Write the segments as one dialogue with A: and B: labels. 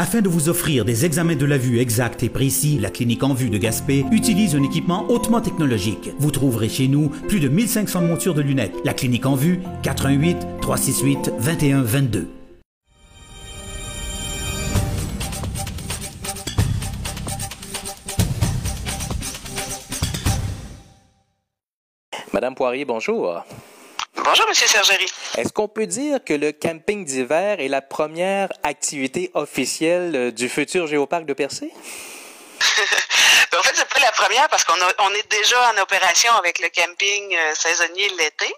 A: Afin de vous offrir des examens de la vue exacts et précis, la clinique en vue de Gaspé utilise un équipement hautement technologique. Vous trouverez chez nous plus de 1500 montures de lunettes. La clinique en vue, 418 368 2122.
B: Madame Poirier, bonjour.
C: Bonjour, Monsieur Sergerie.
B: Est-ce qu'on peut dire que le camping d'hiver est la première activité officielle euh, du futur géoparc de Percé?
C: en fait, c'est pas la première parce qu'on on est déjà en opération avec le camping euh, saisonnier l'été.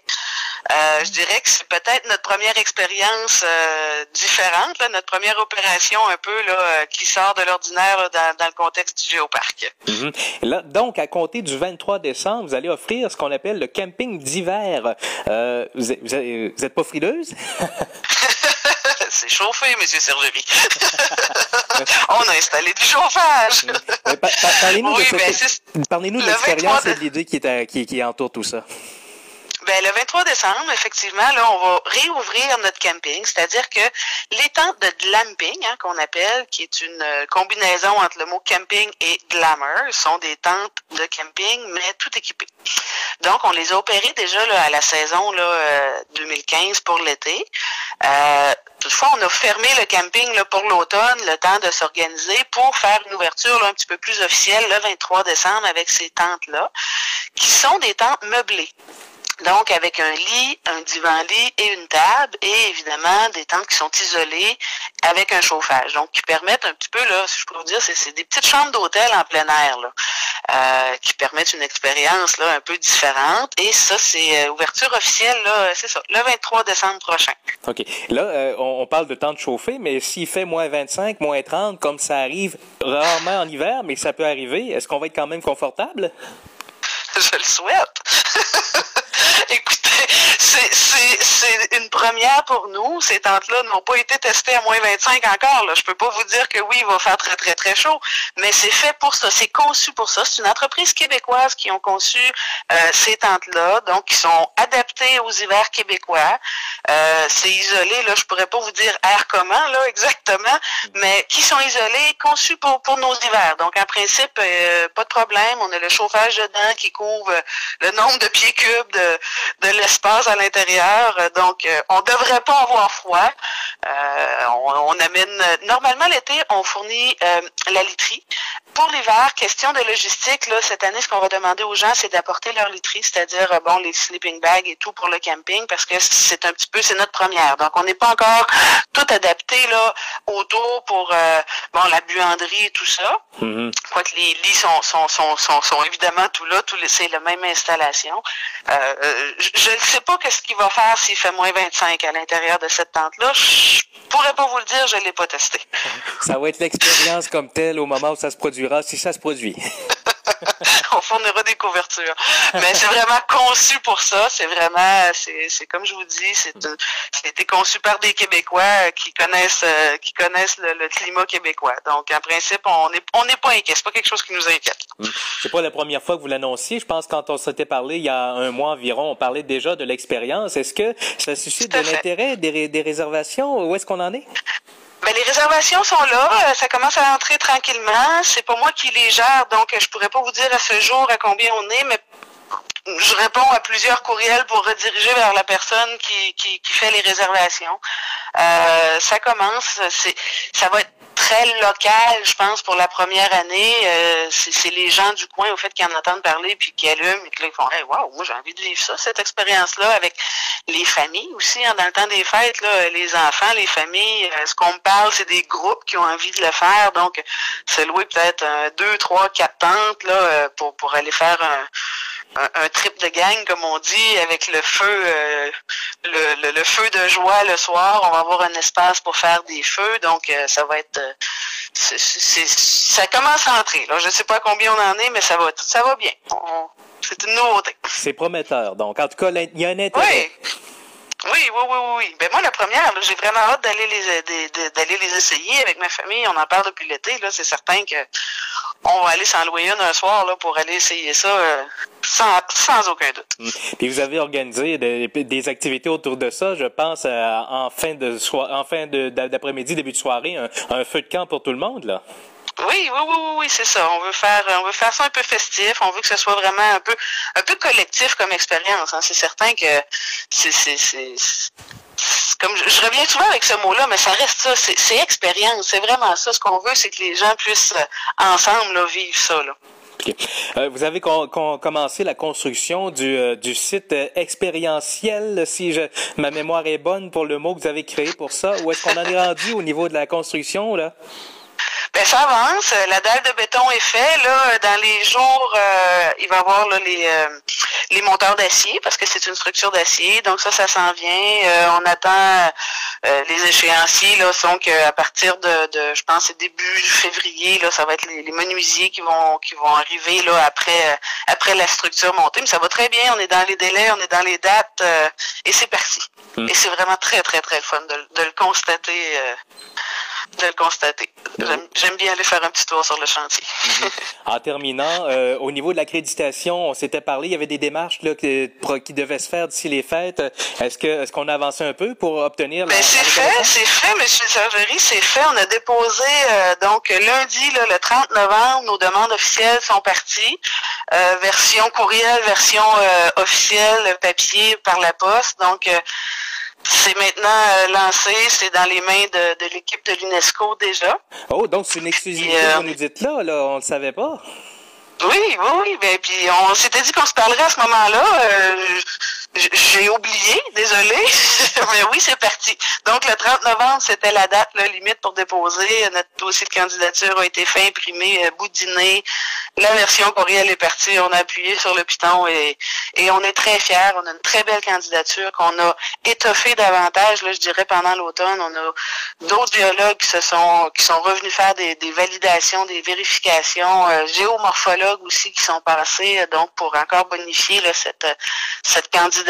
C: Euh, je dirais que c'est peut-être notre première expérience euh, différente, là, notre première opération un peu là, euh, qui sort de l'ordinaire dans, dans, le contexte du géoparc.
B: Mm-hmm. là, donc, à compter du 23 décembre, vous allez offrir ce qu'on appelle le camping d'hiver. Euh, vous, vous, vous êtes pas frileuse?
C: c'est chauffé, Monsieur Sergerie. On a installé du chauffage.
B: Parlez-nous oui, de, ben, parlez de l'expérience et de l'idée qui, qui, qui entoure tout ça.
C: Ben, le 23 décembre, effectivement, là, on va réouvrir notre camping, c'est-à-dire que les tentes de glamping, hein, qu'on appelle, qui est une euh, combinaison entre le mot camping et glamour, sont des tentes de camping, mais tout équipées. Donc, on les a opérées déjà là, à la saison là, 2015 euh, pour l'été. Euh, toutefois, on a fermé le camping là, pour l'automne, le temps de s'organiser pour faire une ouverture là, un petit peu plus officielle le 23 décembre avec ces tentes-là, qui sont des tentes meublées. Donc, avec un lit, un divan-lit et une table, et évidemment des tentes qui sont isolées avec un chauffage. Donc, qui permettent un petit peu, là, si je peux vous dire, c'est des petites chambres d'hôtel en plein air, là, euh, qui permettent une expérience là, un peu différente. Et ça, c'est euh, ouverture officielle, là, c'est ça, le 23 décembre prochain.
B: OK. Là, euh, on, on, parle de temps de chauffer, mais s'il fait moins 25, moins 30, comme ça arrive rarement en hiver, mais ça peut arriver, est-ce qu'on va être quand même confortable?
C: Je le souhaite. C'est une première pour nous. Ces tentes-là n'ont pas été testées à moins 25 encore. Là. Je peux pas vous dire que oui, il va faire très, très, très chaud, mais c'est fait pour ça. C'est conçu pour ça. C'est une entreprise québécoise qui ont conçu euh, ces tentes-là, donc qui sont adaptées aux hivers québécois. Euh, c'est isolé, là, je pourrais pas vous dire air comment, là, exactement, mais qui sont isolés, conçus pour, pour nos hivers. Donc, en principe, euh, pas de problème. On a le chauffage dedans qui couvre le nombre de pieds cubes de, de l'espace à l'intérieur. Donc, euh, on devrait pas avoir froid. Euh, on, on, amène normalement l'été, on fournit euh, la literie. Pour l'hiver, question de logistique, là, cette année, ce qu'on va demander aux gens, c'est d'apporter leur literie, c'est-à-dire bon les sleeping bags et tout pour le camping, parce que c'est un petit peu, c'est notre première. Donc, on n'est pas encore tout adapté là autour pour bon la buanderie et tout ça. Mm-hmm. Quoique les lits sont sont, sont, sont, sont évidemment tout là, tout c'est la même installation. Euh, je ne sais pas qu'est-ce qu'il va faire s'il fait moins 25 à l'intérieur de cette tente-là? Je pourrais pas vous le dire, je l'ai pas testé.
B: Ça va être l'expérience comme telle au moment où ça se produira, si ça se produit.
C: on fournira des couvertures. Mais c'est vraiment conçu pour ça. C'est vraiment, c'est comme je vous dis, c'est été conçu par des Québécois qui connaissent euh, qui connaissent le, le, climat québécois. Donc, en principe, on n'est on n'est pas inquiet. C'est pas quelque chose qui nous inquiète.
B: Hmm. C'est pas la première fois que vous l'annonciez. Je pense que quand on s'était parlé il y a un mois environ, on parlait déjà de l'expérience. Est-ce que ça suscite de l'intérêt, des, des réservations? Où est-ce qu'on en est?
C: Ben, les réservations sont là, ça commence à entrer tranquillement. C'est pas moi qui les gère, donc je pourrais pas vous dire à ce jour à combien on est, mais je réponds à plusieurs courriels pour rediriger vers la personne qui, qui, qui fait les réservations. Euh, ça commence, c'est ça va être très local, je pense, pour la première année. Euh, c'est les gens du coin, au fait, qui en entendent parler, puis qui allument, et qui font hey, wow, moi j'ai envie de vivre ça, cette expérience-là, avec les familles aussi, hein, dans le temps des fêtes, là, les enfants, les familles. Euh, ce qu'on me parle, c'est des groupes qui ont envie de le faire. Donc, se louer peut-être deux, trois, quatre tentes là, pour, pour aller faire un un, un, trip de gang, comme on dit, avec le feu, euh, le, le, le, feu de joie le soir. On va avoir un espace pour faire des feux, donc euh, ça va être, euh, c est, ça commence à entrer. Là, je sais pas combien on en est, mais ça va, ça va bien. C'est une nouveauté.
B: C'est prometteur. Donc, en tout cas, il y a un intérêt.
C: Oui. Oui, oui, oui, oui. Ben moi, la première, j'ai vraiment hâte d'aller les d'aller les essayer avec ma famille. On en parle depuis l'été. Là, c'est certain que on va aller s'en louer une un soir là pour aller essayer ça euh, sans, sans aucun doute.
B: Mm. Puis vous avez organisé des, activités autour de ça. Je pense en fin de en fin d'après-midi, début de soirée, un, un feu de camp pour tout le monde là.
C: Oui, oui, oui, oui, c'est ça. On veut faire, on veut faire ça un peu festif. On veut que ce soit vraiment un peu, un peu collectif comme expérience. Hein. C'est certain que c'est, c'est, c'est, comme je, reviens souvent avec ce mot-là, mais ça reste ça. C'est, expérience. C'est vraiment ça. Ce qu'on veut, c'est que les gens puissent euh, ensemble vivre ça. Là.
B: Euh, vous avez commencé la construction du, euh, du site expérientiel, si je, ma mémoire est bonne pour le mot que vous avez créé pour ça. Où est-ce qu'on en est rendu au niveau de la construction là?
C: Ben ça avance. La dalle de béton est faite. Là, dans les jours, euh, il va y avoir là, les, euh, les monteurs d'acier parce que c'est une structure d'acier. Donc ça, ça s'en vient. Euh, on attend les échéanciers là sont qu'à partir de, de, je pense, c'est début février. Là, ça va être les, menuisiers qui vont qui vont arriver là après après la structure montée. Mais ça va très bien. On est dans les délais, on est dans les dates et c'est parti. Hmm. Et c'est vraiment très très très fun de, de le constater de le constater. J'aime bien aller faire un petit tour sur le chantier.
B: Mhm. En terminant, euh, au niveau de l'accréditation, on s'était parlé, il y avait des démarches là, qui, qui devaient se faire d'ici les fêtes. Est-ce que est-ce qu'on a avancé un peu pour obtenir
C: ben, c'est fait, c'est fait, M. Sergerie, c'est fait. On a déposé euh, donc lundi, là, le 30 novembre, nos demandes officielles sont parties. Euh, version courriel, version officielle, papier par la poste. Donc c'est maintenant euh, lancé, c'est dans les mains de, de l'équipe de l'UNESCO déjà.
B: Oh, donc c'est une exclusivité, euh, vous nous dites là, là, on le savait pas.
C: Oui, oui, oui, ben puis on s'était dit qu'on se parlerait à ce moment-là. Euh, j'ai oublié, désolé, mais oui, c'est parti. Donc, le 30 novembre, c'était la date là, limite pour déposer. Notre dossier de candidature a été fait, imprimé, euh, boudiné. La version courriel est partie. On a appuyé sur le piton et, et on est très fiers. On a une très belle candidature qu'on a étoffée davantage, là, je dirais, pendant l'automne. On a d'autres biologues qui se sont qui sont revenus faire des, des validations, des vérifications, euh, géomorphologues aussi qui sont passés, donc pour encore bonifier là, cette, cette candidature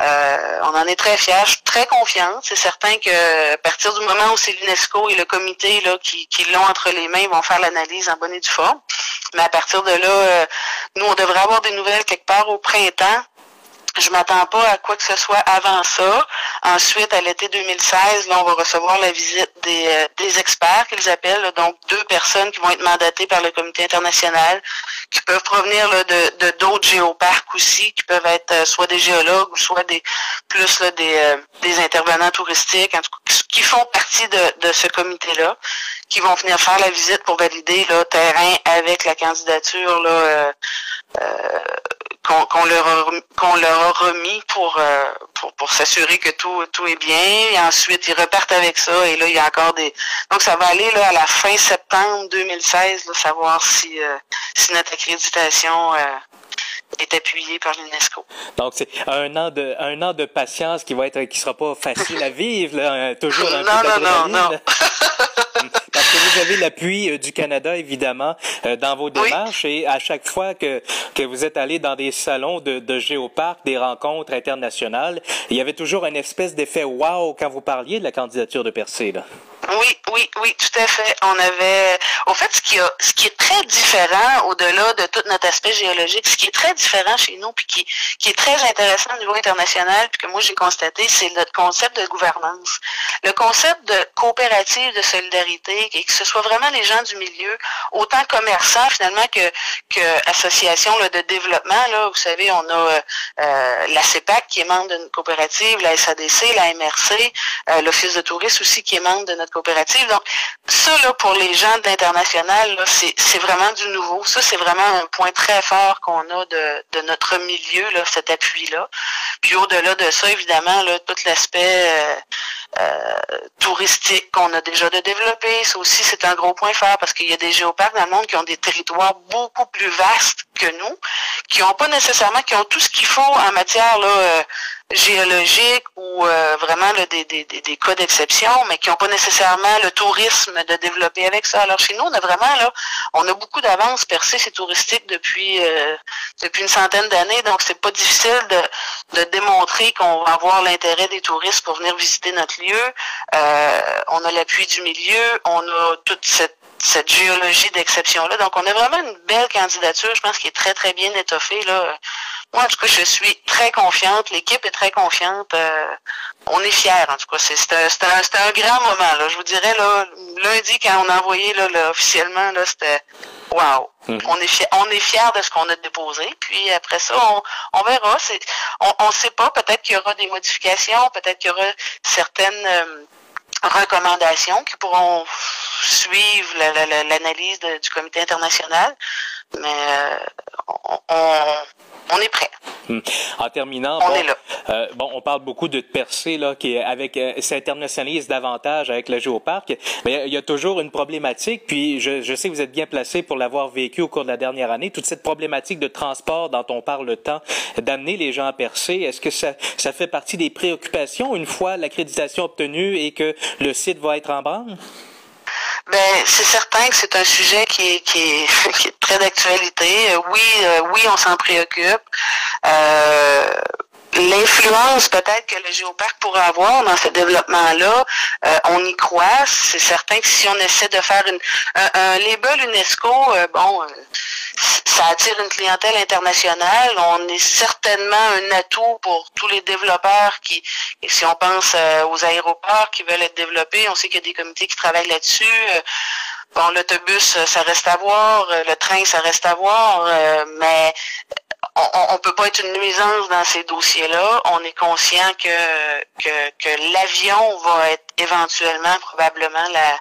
C: Euh, on en est très fiers. Très confiante. C'est certain que à partir du moment où c'est l'UNESCO et le comité qui, l'ont entre les mains, ils vont faire l'analyse en bonne et due forme. Mais à partir de là, euh, nous, on devrait avoir des nouvelles quelque part au printemps je m'attends pas à quoi que ce soit avant ça. Ensuite, à l'été 2016, là, on va recevoir la visite des, euh, des experts qu'ils appellent, donc deux personnes qui vont être mandatées par le comité international, qui peuvent provenir de d'autres géoparcs aussi, qui peuvent être euh, soit des géologues ou soit des plus là, des, euh, des intervenants touristiques, en tout cas, qui font partie de, de ce comité-là, qui vont venir faire la visite pour valider le terrain avec la candidature là, qu'on leur, a, qu'on leur a remis pour, euh, pour, pour s'assurer que tout, tout est bien. Et ensuite, ils repartent avec ça. Et là, il y a encore des. Donc, ça va aller là, à la fin septembre 2016, là, savoir si, euh, si notre accréditation euh, est appuyée par l'UNESCO.
B: Donc c'est un an de un an de patience qui va être qui sera pas facile à vivre là, toujours un
C: non,
B: peu
C: non, non, non.
B: Parce que vous avez l'appui euh, du Canada, évidemment, euh, dans vos démarches et à chaque fois que, que vous êtes allé dans des salons de, de géoparc, des rencontres internationales, il y avait toujours une espèce d'effet wow quand vous parliez de la candidature de Percé. Là.
C: Oui, oui, oui, tout à fait. On avait, au fait, ce qui, a, ce qui est très différent au-delà de tout notre aspect géologique, ce qui est très différent chez nous, puis qui, qui est très intéressant au niveau international, puis que moi j'ai constaté, c'est notre concept de gouvernance, le concept de coopérative de solidarité, et que ce soit vraiment les gens du milieu, autant commerçants finalement que, que associations de développement. Là, vous savez, on a euh, la CEPAC qui est membre d'une coopérative, la SADC, la MRC, euh, l'Office de tourisme aussi qui est membre de notre coopérative. Donc, ça, là, pour les gens de l'international, c'est vraiment du nouveau. Ça, c'est vraiment un point très fort qu'on a de, de, notre milieu, là, cet appui-là. Puis au-delà de ça, évidemment, là, tout l'aspect euh, euh, touristique qu'on a déjà de développer, ça aussi, c'est un gros point fort parce qu'il y a des géoparcs dans le monde qui ont des territoires beaucoup plus vastes que nous, qui n'ont pas nécessairement, qui ont tout ce qu'il faut en matière là, euh, géologiques ou euh, vraiment des, des, des, cas d'exception, mais qui n'ont pas nécessairement le tourisme de développer avec ça. Alors chez nous, on a vraiment là, on a beaucoup d'avance percée, c'est touristique depuis euh, depuis une centaine d'années, donc c'est pas difficile de, de démontrer qu'on va avoir l'intérêt des touristes pour venir visiter notre lieu. Euh, on a l'appui du milieu, on a toute cette cette géologie d'exception-là. Donc, on a vraiment une belle candidature, je pense, qui est très, très bien étoffée. Là. Moi, en tout cas, je suis très confiante. L'équipe est très confiante. Euh, on est fiers, en tout cas. C'est un, un, un, grand moment. Là. Je vous dirais, là, lundi, quand on a envoyé là, là officiellement, là, c'était wow. Mhm. On est fiers, on est fiers de ce qu'on a déposé. Puis après ça, on, on verra. On ne sait pas. Peut-être qu'il y aura des modifications. Peut-être qu'il y aura certaines euh, recommandations qui pourront suivre l'analyse du comité international. Mais euh, on, on est prêt.
B: Hmm. En terminant,
C: on
B: bon,
C: est là.
B: Euh, bon, on parle beaucoup de percée là, qui avec euh, s'internationalise davantage avec le géoparc, mais il y a toujours une problématique. Puis je, je sais que vous êtes bien placé pour l'avoir vécu au cours de la dernière année. Toute cette problématique de transport dont on parle le temps, d'amener les gens à percer. Est-ce que ça, ça fait partie des préoccupations une fois l'accréditation obtenue et que le site va être en branle?
C: Ben, c'est certain que c'est un sujet qui est, qui est, qui est très d'actualité. Euh, oui, euh, oui, on s'en préoccupe. Euh, L'influence peut-être que le géoparc pourrait avoir dans ce développement-là, euh, on y croit. C'est certain que si on essaie de faire une, un, un label UNESCO, euh, bon, ça attire une clientèle internationale. On est certainement un atout pour tous les développeurs qui, si on pense euh, aux aéroports qui veulent être développés, on sait qu'il y a des comités qui travaillent là-dessus. Euh, bon, l'autobus, euh, ça reste à voir, le train, ça reste à voir, mais on ne peut pas être une nuisance dans ces dossiers-là. On est conscient que, que, que l'avion va être éventuellement probablement la,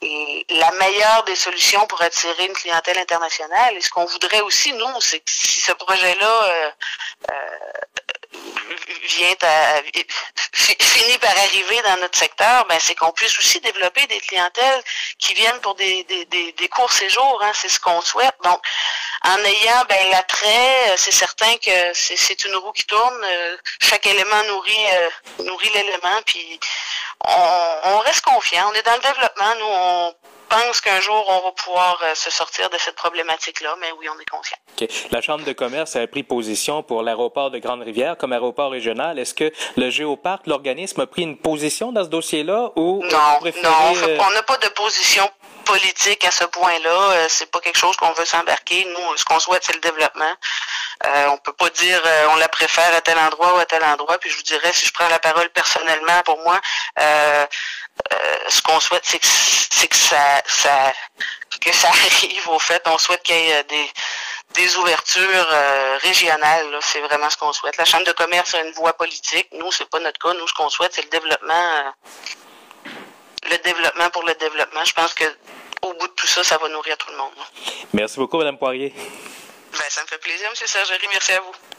C: la meilleure des solutions pour attirer une clientèle internationale. Et ce qu'on voudrait aussi, nous, c'est que si ce projet-là euh, euh, vient à, finit par arriver dans notre secteur, ben c'est qu'on puisse aussi développer des clientèles qui viennent pour des, des, des, des courts séjours. Hein, c'est ce qu'on souhaite. Donc, en ayant ben, l'attrait, euh, c'est certain que c'est une roue qui tourne. Chaque élément nourrit nourrit l'élément, puis on, reste confiant. On est dans le développement. Nous, on pense qu'un jour, on va pouvoir euh, se sortir de cette problématique-là, mais oui, on est conscient.
B: La Chambre de commerce a pris position pour l'aéroport de Grande-Rivière comme aéroport régional. Est-ce que le Géoparc, l'organisme, a pris une position dans ce dossier-là ou
C: Non, non, euh, on n'a pas de position politique à ce point-là. Euh, c'est pas quelque chose qu'on veut s'embarquer. Nous, ce qu'on souhaite, c'est le développement. Euh, on peut pas dire euh, on la préfère à tel endroit ou à tel endroit. Puis je vous dirais, si je prends la parole personnellement, pour moi, euh, ce qu'on souhaite, c'est que, que ça, ça, que arrive. Au fait, on souhaite qu'il y ait des des ouvertures régionales. C'est vraiment ce qu'on souhaite. La Chambre de commerce a une voie politique. Nous, c'est pas notre cas. Nous, ce qu'on souhaite, c'est le développement le développement pour le développement. Je pense que au bout de tout ça, ça va nourrir tout le monde.
B: Merci beaucoup, Mme Poirier.
C: Ben, ça me fait plaisir, M. Sergerie. Merci à vous.